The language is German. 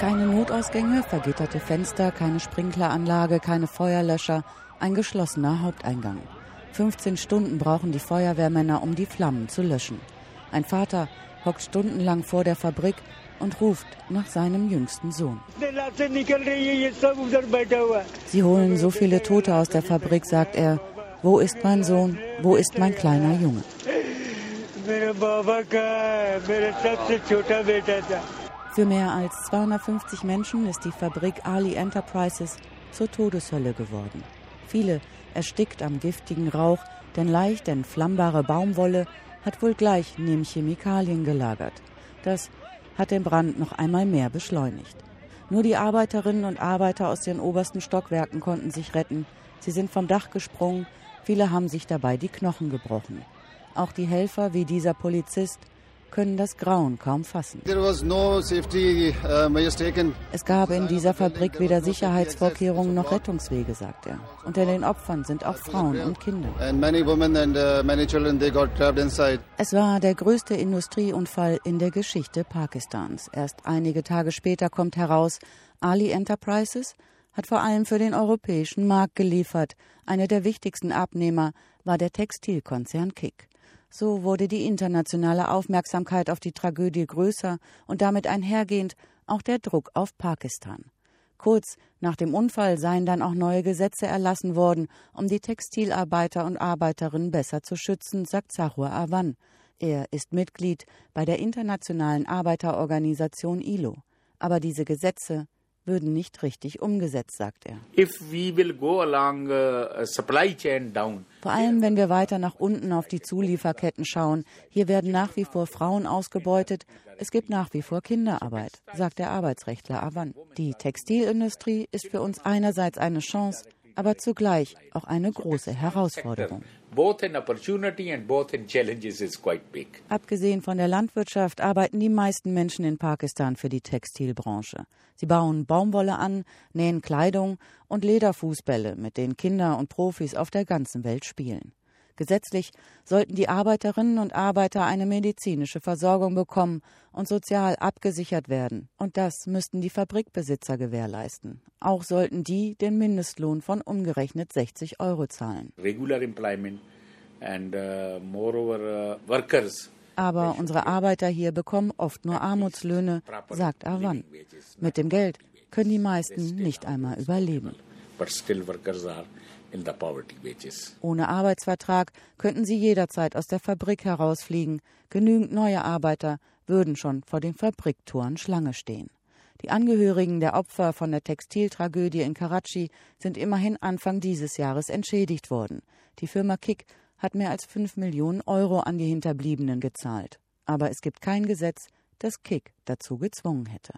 Keine Notausgänge, vergitterte Fenster, keine Sprinkleranlage, keine Feuerlöscher, ein geschlossener Haupteingang. 15 Stunden brauchen die Feuerwehrmänner, um die Flammen zu löschen. Ein Vater hockt stundenlang vor der Fabrik und ruft nach seinem jüngsten Sohn. Sie holen so viele Tote aus der Fabrik, sagt er. Wo ist mein Sohn? Wo ist mein kleiner Junge? Für mehr als 250 Menschen ist die Fabrik Ali Enterprises zur Todeshölle geworden. Viele erstickt am giftigen Rauch, denn leicht entflammbare Baumwolle hat wohl gleich neben Chemikalien gelagert. Das hat den Brand noch einmal mehr beschleunigt. Nur die Arbeiterinnen und Arbeiter aus den obersten Stockwerken konnten sich retten. Sie sind vom Dach gesprungen, viele haben sich dabei die Knochen gebrochen. Auch die Helfer wie dieser Polizist können das Grauen kaum fassen. Uh, es gab in dieser Fabrik weder Sicherheitsvorkehrungen noch Rettungswege, sagt er. Unter den Opfern sind auch Frauen und Kinder. Uh, es war der größte Industrieunfall in der Geschichte Pakistans. Erst einige Tage später kommt heraus, Ali Enterprises hat vor allem für den europäischen Markt geliefert. Einer der wichtigsten Abnehmer war der Textilkonzern Kick. So wurde die internationale Aufmerksamkeit auf die Tragödie größer und damit einhergehend auch der Druck auf Pakistan. Kurz nach dem Unfall seien dann auch neue Gesetze erlassen worden, um die Textilarbeiter und Arbeiterinnen besser zu schützen, sagt Sahur Awan. Er ist Mitglied bei der internationalen Arbeiterorganisation ILO. Aber diese Gesetze würden nicht richtig umgesetzt, sagt er. Along, uh, down, Vor allem, wenn wir weiter nach unten auf die Zulieferketten schauen. Hier werden nach wie vor Frauen ausgebeutet. Es gibt nach wie vor Kinderarbeit, sagt der Arbeitsrechtler Avan. Die Textilindustrie ist für uns einerseits eine Chance, aber zugleich auch eine große Herausforderung. Abgesehen von der Landwirtschaft arbeiten die meisten Menschen in Pakistan für die Textilbranche. Sie bauen Baumwolle an, nähen Kleidung und Lederfußbälle, mit denen Kinder und Profis auf der ganzen Welt spielen. Gesetzlich sollten die Arbeiterinnen und Arbeiter eine medizinische Versorgung bekommen und sozial abgesichert werden. Und das müssten die Fabrikbesitzer gewährleisten. Auch sollten die den Mindestlohn von umgerechnet 60 Euro zahlen. Regular employment and uh, moreover uh, workers aber unsere Arbeiter hier bekommen oft nur Armutslöhne, sagt Avan. Mit dem Geld können die meisten nicht einmal überleben. Ohne Arbeitsvertrag könnten sie jederzeit aus der Fabrik herausfliegen. Genügend neue Arbeiter würden schon vor den Fabriktoren Schlange stehen. Die Angehörigen der Opfer von der Textiltragödie in Karachi sind immerhin Anfang dieses Jahres entschädigt worden. Die Firma Kick hat mehr als 5 Millionen Euro an die Hinterbliebenen gezahlt. Aber es gibt kein Gesetz, das Kick dazu gezwungen hätte.